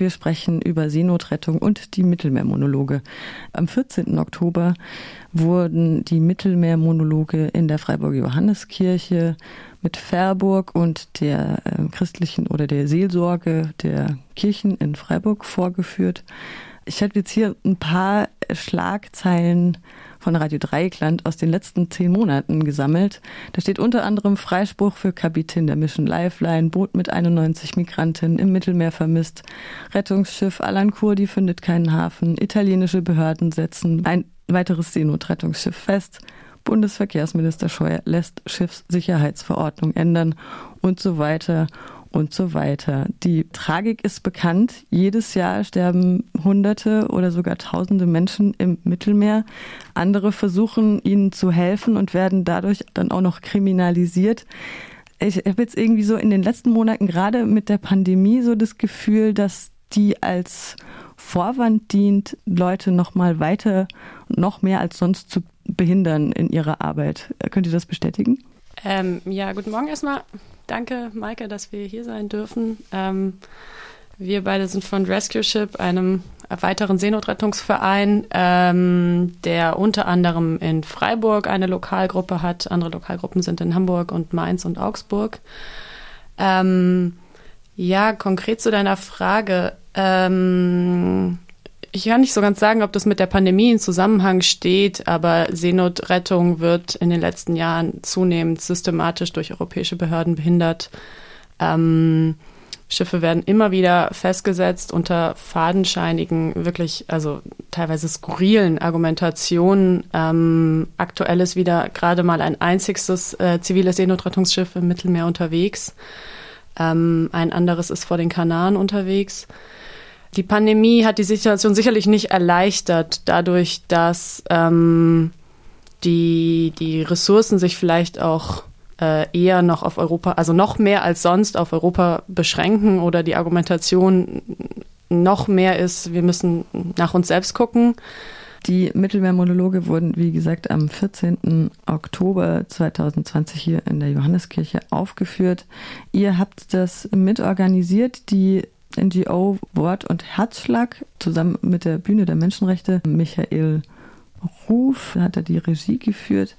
Wir sprechen über Seenotrettung und die Mittelmeermonologe. Am 14. Oktober wurden die Mittelmeermonologe in der Freiburger Johanneskirche mit Verburg und der äh, christlichen oder der Seelsorge der Kirchen in Freiburg vorgeführt. Ich habe jetzt hier ein paar Schlagzeilen von Radio Dreieckland aus den letzten zehn Monaten gesammelt. Da steht unter anderem Freispruch für Kapitän der Mission Lifeline, Boot mit 91 Migrantinnen im Mittelmeer vermisst, Rettungsschiff Alan Kurdi findet keinen Hafen, italienische Behörden setzen ein weiteres Seenotrettungsschiff fest, Bundesverkehrsminister Scheuer lässt Schiffssicherheitsverordnung ändern und so weiter und so weiter. Die Tragik ist bekannt. Jedes Jahr sterben Hunderte oder sogar Tausende Menschen im Mittelmeer. Andere versuchen ihnen zu helfen und werden dadurch dann auch noch kriminalisiert. Ich habe jetzt irgendwie so in den letzten Monaten gerade mit der Pandemie so das Gefühl, dass die als Vorwand dient, Leute noch mal weiter, noch mehr als sonst zu behindern in ihrer Arbeit. Könnt ihr das bestätigen? Ähm, ja, guten Morgen erstmal. Danke, Maike, dass wir hier sein dürfen. Ähm, wir beide sind von Rescue Ship, einem weiteren Seenotrettungsverein, ähm, der unter anderem in Freiburg eine Lokalgruppe hat. Andere Lokalgruppen sind in Hamburg und Mainz und Augsburg. Ähm, ja, konkret zu deiner Frage. Ähm, ich kann nicht so ganz sagen, ob das mit der Pandemie in Zusammenhang steht, aber Seenotrettung wird in den letzten Jahren zunehmend systematisch durch europäische Behörden behindert. Ähm, Schiffe werden immer wieder festgesetzt unter fadenscheinigen, wirklich, also teilweise skurrilen Argumentationen. Ähm, aktuell ist wieder gerade mal ein einziges äh, ziviles Seenotrettungsschiff im Mittelmeer unterwegs. Ähm, ein anderes ist vor den Kanaren unterwegs. Die Pandemie hat die Situation sicherlich nicht erleichtert, dadurch, dass ähm, die, die Ressourcen sich vielleicht auch äh, eher noch auf Europa, also noch mehr als sonst auf Europa beschränken oder die Argumentation noch mehr ist, wir müssen nach uns selbst gucken. Die Mittelmeermonologe wurden, wie gesagt, am 14. Oktober 2020 hier in der Johanneskirche aufgeführt. Ihr habt das mitorganisiert, die NGO Wort und Herzschlag zusammen mit der Bühne der Menschenrechte. Michael Ruf hat er die Regie geführt.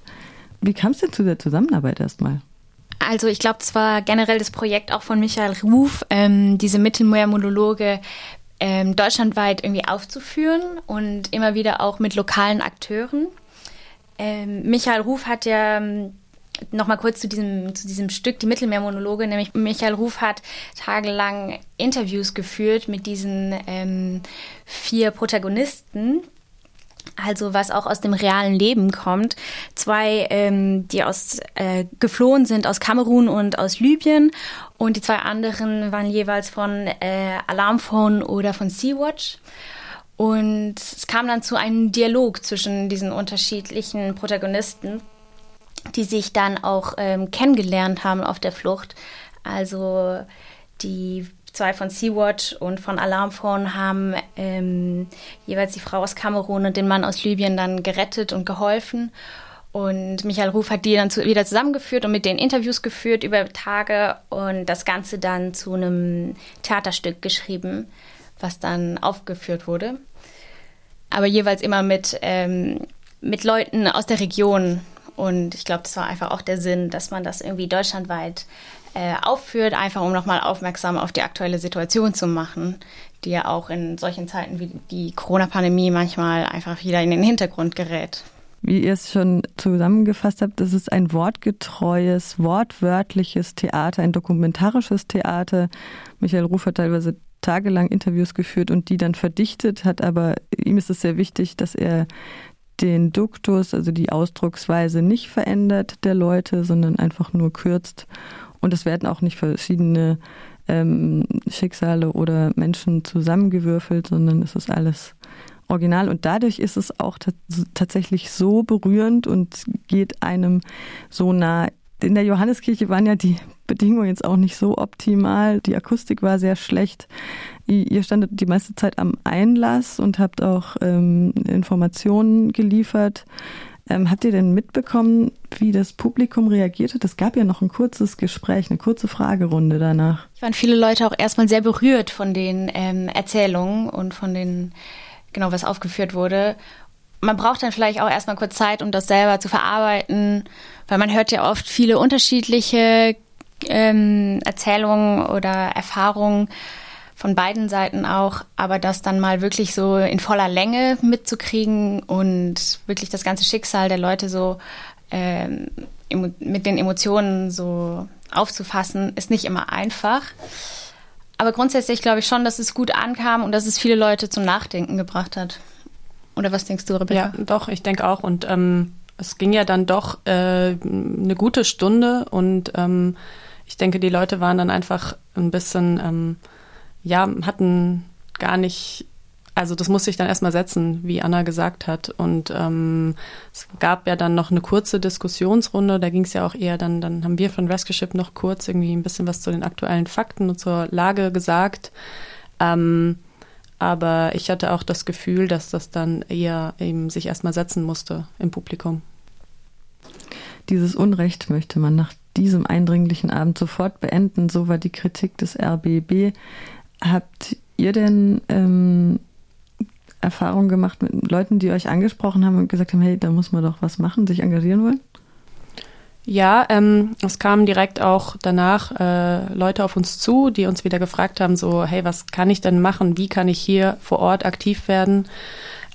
Wie kam es denn zu der Zusammenarbeit erstmal? Also ich glaube, es war generell das Projekt auch von Michael Ruf, ähm, diese Mittelmeermonologe ähm, deutschlandweit irgendwie aufzuführen und immer wieder auch mit lokalen Akteuren. Ähm, Michael Ruf hat ja ähm, Nochmal kurz zu diesem, zu diesem Stück, die Mittelmeermonologe, nämlich Michael Ruf hat tagelang Interviews geführt mit diesen ähm, vier Protagonisten, also was auch aus dem realen Leben kommt. Zwei, ähm, die aus äh, geflohen sind aus Kamerun und aus Libyen und die zwei anderen waren jeweils von äh, Alarmphone oder von Sea-Watch. Und es kam dann zu einem Dialog zwischen diesen unterschiedlichen Protagonisten die sich dann auch ähm, kennengelernt haben auf der Flucht. Also die zwei von Sea-Watch und von Alarmphone haben ähm, jeweils die Frau aus Kamerun und den Mann aus Libyen dann gerettet und geholfen. Und Michael Ruf hat die dann zu, wieder zusammengeführt und mit den Interviews geführt über Tage und das Ganze dann zu einem Theaterstück geschrieben, was dann aufgeführt wurde. Aber jeweils immer mit, ähm, mit Leuten aus der Region, und ich glaube, das war einfach auch der Sinn, dass man das irgendwie deutschlandweit äh, aufführt, einfach um nochmal aufmerksam auf die aktuelle Situation zu machen, die ja auch in solchen Zeiten wie die Corona-Pandemie manchmal einfach wieder in den Hintergrund gerät. Wie ihr es schon zusammengefasst habt, das ist ein wortgetreues, wortwörtliches Theater, ein dokumentarisches Theater. Michael Ruf hat teilweise tagelang Interviews geführt und die dann verdichtet, hat aber ihm ist es sehr wichtig, dass er den Duktus, also die Ausdrucksweise nicht verändert der Leute, sondern einfach nur kürzt. Und es werden auch nicht verschiedene ähm, Schicksale oder Menschen zusammengewürfelt, sondern es ist alles original. Und dadurch ist es auch tatsächlich so berührend und geht einem so nah. In der Johanneskirche waren ja die Bedingungen jetzt auch nicht so optimal. Die Akustik war sehr schlecht. Ihr standet die meiste Zeit am Einlass und habt auch ähm, Informationen geliefert. Ähm, habt ihr denn mitbekommen, wie das Publikum reagiert hat? Es gab ja noch ein kurzes Gespräch, eine kurze Fragerunde danach. Es waren viele Leute auch erstmal sehr berührt von den ähm, Erzählungen und von den, genau, was aufgeführt wurde. Man braucht dann vielleicht auch erstmal kurz Zeit, um das selber zu verarbeiten, weil man hört ja oft viele unterschiedliche ähm, Erzählungen oder Erfahrungen von beiden Seiten auch, aber das dann mal wirklich so in voller Länge mitzukriegen und wirklich das ganze Schicksal der Leute so ähm, mit den Emotionen so aufzufassen, ist nicht immer einfach. Aber grundsätzlich glaube ich schon, dass es gut ankam und dass es viele Leute zum Nachdenken gebracht hat. Oder was denkst du, Rebecca? Ja, doch, ich denke auch. Und ähm, es ging ja dann doch äh, eine gute Stunde und ähm, ich denke, die Leute waren dann einfach ein bisschen, ähm, ja, hatten gar nicht, also das musste ich dann erstmal setzen, wie Anna gesagt hat. Und ähm, es gab ja dann noch eine kurze Diskussionsrunde, da ging es ja auch eher dann, dann haben wir von Rescue Ship noch kurz irgendwie ein bisschen was zu den aktuellen Fakten und zur Lage gesagt. Ähm, aber ich hatte auch das Gefühl, dass das dann eher eben sich erstmal setzen musste im Publikum. Dieses Unrecht möchte man nach diesem eindringlichen Abend sofort beenden. So war die Kritik des RBB. Habt ihr denn ähm, Erfahrungen gemacht mit Leuten, die euch angesprochen haben und gesagt haben, hey, da muss man doch was machen, sich engagieren wollen? Ja, ähm, es kamen direkt auch danach äh, Leute auf uns zu, die uns wieder gefragt haben, so, hey, was kann ich denn machen? Wie kann ich hier vor Ort aktiv werden?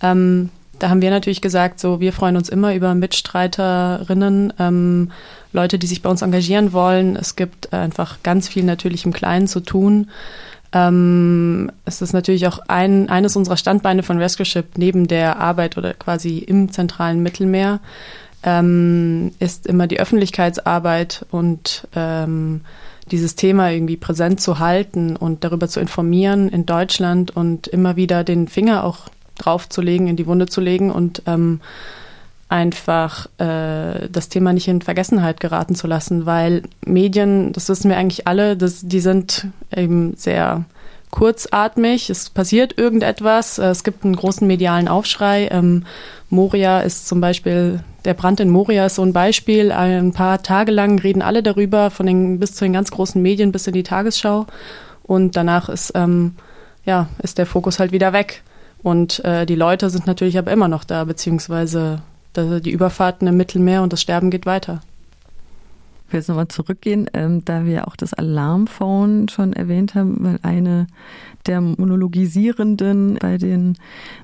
Ähm, da haben wir natürlich gesagt, so, wir freuen uns immer über Mitstreiterinnen, ähm, Leute, die sich bei uns engagieren wollen. Es gibt einfach ganz viel natürlich im Kleinen zu tun. Ähm, es ist natürlich auch ein, eines unserer Standbeine von Rescue Ship neben der Arbeit oder quasi im zentralen Mittelmeer ähm, ist immer die Öffentlichkeitsarbeit und ähm, dieses Thema irgendwie präsent zu halten und darüber zu informieren in Deutschland und immer wieder den Finger auch draufzulegen, in die Wunde zu legen und ähm, einfach äh, das Thema nicht in Vergessenheit geraten zu lassen, weil Medien, das wissen wir eigentlich alle, das, die sind eben sehr kurzatmig, es passiert irgendetwas, es gibt einen großen medialen Aufschrei. Ähm, Moria ist zum Beispiel, der Brand in Moria ist so ein Beispiel. Ein paar Tage lang reden alle darüber, von den bis zu den ganz großen Medien bis in die Tagesschau. Und danach ist, ähm, ja, ist der Fokus halt wieder weg. Und äh, die Leute sind natürlich aber immer noch da, beziehungsweise die Überfahrten im Mittelmeer und das Sterben geht weiter. Ich will jetzt nochmal zurückgehen, ähm, da wir auch das Alarmphone schon erwähnt haben, weil eine der Monologisierenden bei den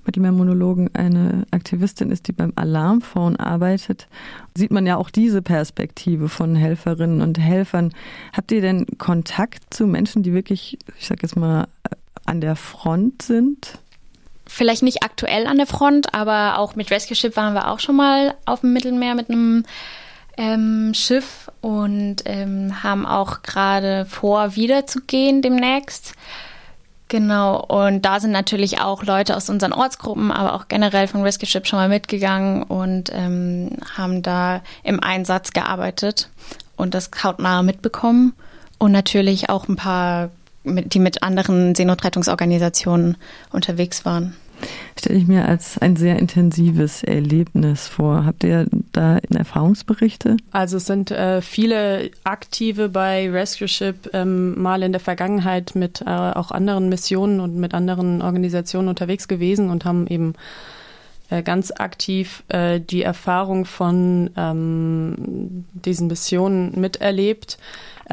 Mittelmeermonologen eine Aktivistin ist, die beim Alarmphone arbeitet, sieht man ja auch diese Perspektive von Helferinnen und Helfern. Habt ihr denn Kontakt zu Menschen, die wirklich, ich sag jetzt mal, an der Front sind? vielleicht nicht aktuell an der Front, aber auch mit Rescue Ship waren wir auch schon mal auf dem Mittelmeer mit einem ähm, Schiff und ähm, haben auch gerade vor, wiederzugehen demnächst. Genau, und da sind natürlich auch Leute aus unseren Ortsgruppen, aber auch generell von Rescue Ship schon mal mitgegangen und ähm, haben da im Einsatz gearbeitet und das hautnah mitbekommen. Und natürlich auch ein paar die mit anderen Seenotrettungsorganisationen unterwegs waren. Stelle ich mir als ein sehr intensives Erlebnis vor. Habt ihr da Erfahrungsberichte? Also es sind äh, viele Aktive bei Rescue Ship ähm, mal in der Vergangenheit mit äh, auch anderen Missionen und mit anderen Organisationen unterwegs gewesen und haben eben äh, ganz aktiv äh, die Erfahrung von ähm, diesen Missionen miterlebt.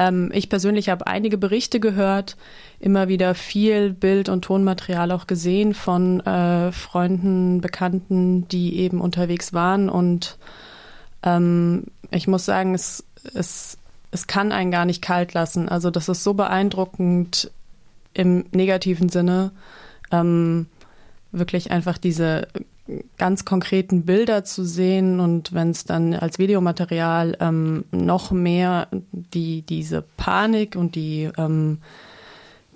Ähm, ich persönlich habe einige Berichte gehört, immer wieder viel Bild- und Tonmaterial auch gesehen von äh, Freunden, Bekannten, die eben unterwegs waren. Und ähm, ich muss sagen, es, es, es kann einen gar nicht kalt lassen. Also das ist so beeindruckend im negativen Sinne. Ähm, wirklich einfach diese ganz konkreten Bilder zu sehen und wenn es dann als Videomaterial ähm, noch mehr die diese Panik und die ähm,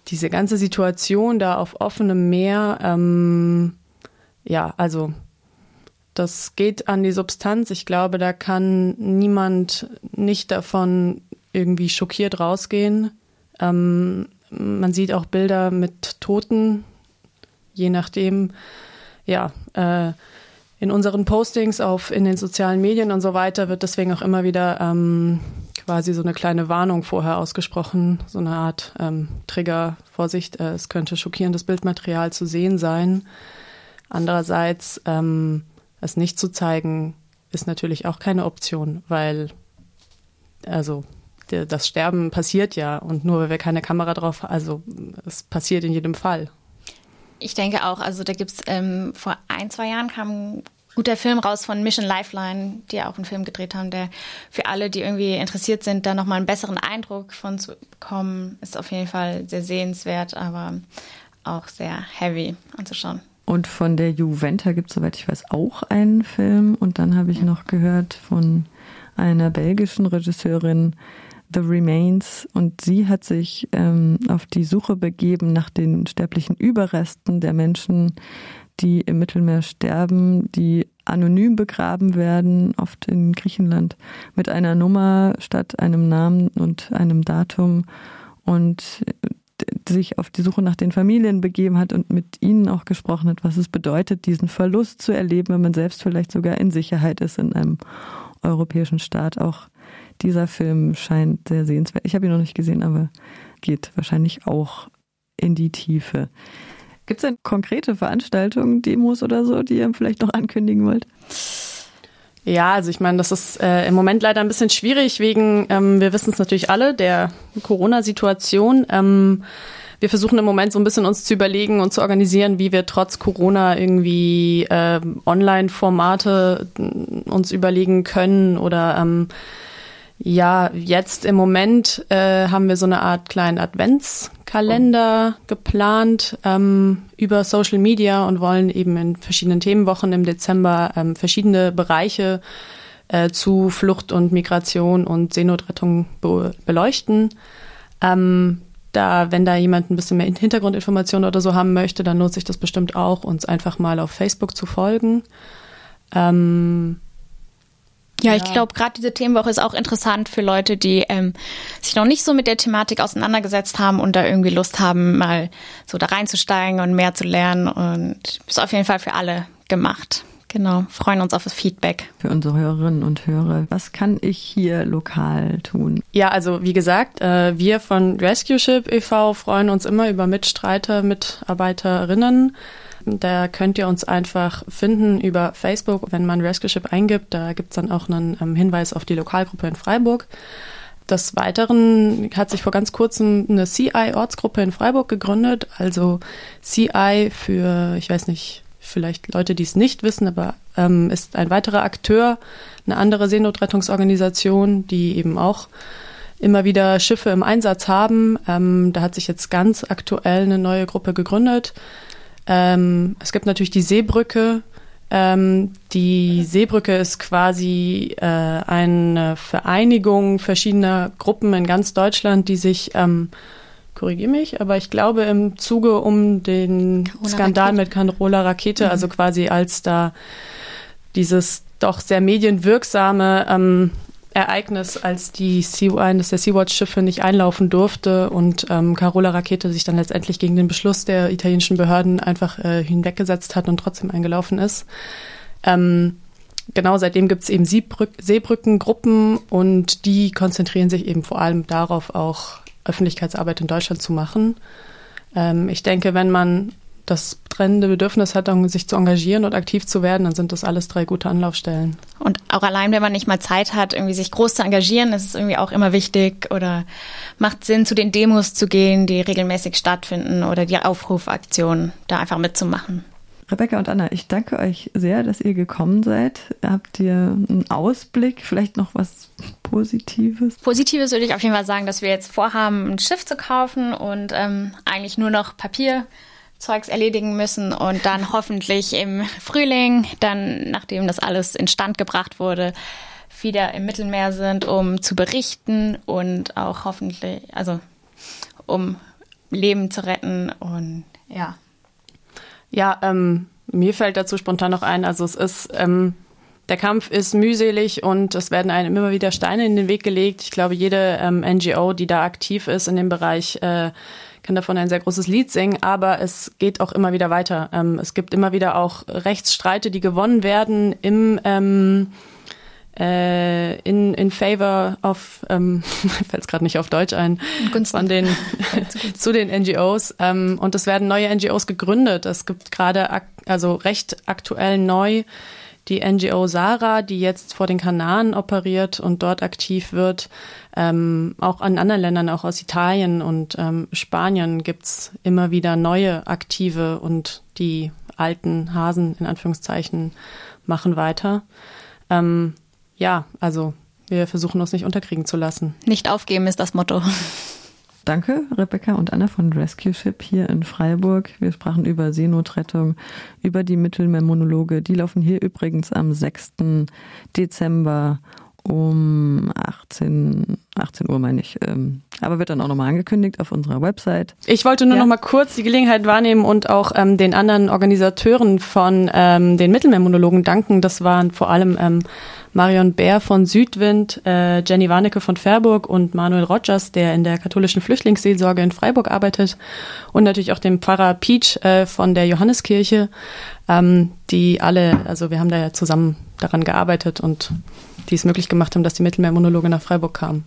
diese ganze Situation da auf offenem Meer, ähm, ja, also das geht an die Substanz. Ich glaube, da kann niemand nicht davon irgendwie schockiert rausgehen. Ähm, man sieht auch Bilder mit Toten, je nachdem, ja, äh, in unseren Postings auf in den sozialen Medien und so weiter wird deswegen auch immer wieder ähm, quasi so eine kleine Warnung vorher ausgesprochen, so eine Art ähm, Trigger, Vorsicht, äh, es könnte schockierendes Bildmaterial zu sehen sein. Andererseits ähm, es nicht zu zeigen, ist natürlich auch keine Option, weil also das Sterben passiert ja und nur weil wir keine Kamera drauf, also es passiert in jedem Fall. Ich denke auch, also da gibt es ähm, vor ein, zwei Jahren kam ein guter Film raus von Mission Lifeline, die auch einen Film gedreht haben, der für alle, die irgendwie interessiert sind, da nochmal einen besseren Eindruck von zu bekommen, ist auf jeden Fall sehr sehenswert, aber auch sehr heavy anzuschauen. Und von der Juventa gibt es, soweit ich weiß, auch einen Film. Und dann habe ich noch gehört von einer belgischen Regisseurin, The Remains. Und sie hat sich ähm, auf die Suche begeben nach den sterblichen Überresten der Menschen, die im Mittelmeer sterben, die anonym begraben werden, oft in Griechenland, mit einer Nummer statt einem Namen und einem Datum. Und sich auf die Suche nach den Familien begeben hat und mit ihnen auch gesprochen hat, was es bedeutet, diesen Verlust zu erleben, wenn man selbst vielleicht sogar in Sicherheit ist in einem europäischen Staat. Auch dieser Film scheint sehr sehenswert. Ich habe ihn noch nicht gesehen, aber geht wahrscheinlich auch in die Tiefe. Gibt es denn konkrete Veranstaltungen, Demos oder so, die ihr vielleicht noch ankündigen wollt? Ja, also ich meine, das ist äh, im Moment leider ein bisschen schwierig wegen, ähm, wir wissen es natürlich alle, der Corona-Situation. Ähm, wir versuchen im Moment so ein bisschen uns zu überlegen und zu organisieren, wie wir trotz Corona irgendwie äh, Online-Formate uns überlegen können oder ähm, ja, jetzt im Moment äh, haben wir so eine Art kleinen Adventskalender geplant ähm, über Social Media und wollen eben in verschiedenen Themenwochen im Dezember ähm, verschiedene Bereiche äh, zu Flucht und Migration und Seenotrettung be beleuchten. Ähm, da, wenn da jemand ein bisschen mehr Hintergrundinformationen oder so haben möchte, dann lohnt sich das bestimmt auch, uns einfach mal auf Facebook zu folgen. Ähm, ja, ja. ich glaube, gerade diese Themenwoche ist auch interessant für Leute, die ähm, sich noch nicht so mit der Thematik auseinandergesetzt haben und da irgendwie Lust haben, mal so da reinzusteigen und mehr zu lernen. Und ist auf jeden Fall für alle gemacht. Genau, freuen uns auf das Feedback. Für unsere Hörerinnen und Hörer, was kann ich hier lokal tun? Ja, also wie gesagt, äh, wir von Rescue Ship e.V. freuen uns immer über Mitstreiter, Mitarbeiterinnen. Da könnt ihr uns einfach finden über Facebook, wenn man Rescue Ship eingibt. Da gibt es dann auch einen ähm, Hinweis auf die Lokalgruppe in Freiburg. Des Weiteren hat sich vor ganz kurzem eine CI-Ortsgruppe in Freiburg gegründet. Also CI für, ich weiß nicht, vielleicht Leute, die es nicht wissen, aber ähm, ist ein weiterer Akteur, eine andere Seenotrettungsorganisation, die eben auch immer wieder Schiffe im Einsatz haben. Ähm, da hat sich jetzt ganz aktuell eine neue Gruppe gegründet. Ähm, es gibt natürlich die Seebrücke. Ähm, die Seebrücke ist quasi äh, eine Vereinigung verschiedener Gruppen in ganz Deutschland, die sich, ähm, korrigiere mich, aber ich glaube im Zuge um den Carola Skandal Rakete. mit Carola Rakete, mhm. also quasi als da dieses doch sehr medienwirksame ähm, Ereignis, als die Sea, eines der Sea-Watch-Schiffe nicht einlaufen durfte und ähm, Carola Rakete sich dann letztendlich gegen den Beschluss der italienischen Behörden einfach äh, hinweggesetzt hat und trotzdem eingelaufen ist. Ähm, genau, seitdem gibt es eben Seebrück Seebrückengruppen und die konzentrieren sich eben vor allem darauf, auch Öffentlichkeitsarbeit in Deutschland zu machen. Ähm, ich denke, wenn man das brennende Bedürfnis hat, sich zu engagieren und aktiv zu werden, dann sind das alles drei gute Anlaufstellen. Und auch allein, wenn man nicht mal Zeit hat, irgendwie sich groß zu engagieren, ist es irgendwie auch immer wichtig oder macht Sinn, zu den Demos zu gehen, die regelmäßig stattfinden oder die Aufrufaktionen da einfach mitzumachen. Rebecca und Anna, ich danke euch sehr, dass ihr gekommen seid. Habt ihr einen Ausblick, vielleicht noch was Positives? Positives würde ich auf jeden Fall sagen, dass wir jetzt vorhaben, ein Schiff zu kaufen und ähm, eigentlich nur noch Papier Zeugs erledigen müssen und dann hoffentlich im Frühling, dann nachdem das alles instand gebracht wurde, wieder im Mittelmeer sind, um zu berichten und auch hoffentlich, also um Leben zu retten und ja. Ja, ähm, mir fällt dazu spontan noch ein, also es ist, ähm, der Kampf ist mühselig und es werden einem immer wieder Steine in den Weg gelegt. Ich glaube, jede ähm, NGO, die da aktiv ist in dem Bereich, äh, kann davon ein sehr großes Lied singen, aber es geht auch immer wieder weiter. Ähm, es gibt immer wieder auch Rechtsstreite, die gewonnen werden im ähm, äh, in, in favor of, ähm, fällt es gerade nicht auf Deutsch ein, von den, zu den NGOs. Ähm, und es werden neue NGOs gegründet. Es gibt gerade, also recht aktuell neu die NGO Sarah, die jetzt vor den Kanaren operiert und dort aktiv wird. Ähm, auch in anderen Ländern, auch aus Italien und ähm, Spanien gibt's immer wieder neue Aktive und die alten Hasen in Anführungszeichen machen weiter. Ähm, ja, also wir versuchen uns nicht unterkriegen zu lassen. Nicht aufgeben ist das Motto. Danke, Rebecca und Anna von Rescue Ship hier in Freiburg. Wir sprachen über Seenotrettung, über die Mittelmeermonologe. Die laufen hier übrigens am 6. Dezember um 18, 18 Uhr, meine ich. Ähm, aber wird dann auch nochmal angekündigt auf unserer Website. Ich wollte nur ja. noch mal kurz die Gelegenheit wahrnehmen und auch ähm, den anderen Organisateuren von ähm, den Mittelmeermonologen danken. Das waren vor allem ähm, Marion Bär von Südwind, äh, Jenny Warnecke von Fairburg und Manuel Rogers, der in der katholischen Flüchtlingsseelsorge in Freiburg arbeitet und natürlich auch dem Pfarrer Peach äh, von der Johanneskirche, ähm, die alle, also wir haben da ja zusammen daran gearbeitet und die es möglich gemacht haben, dass die Mittelmeermonologe nach Freiburg kamen.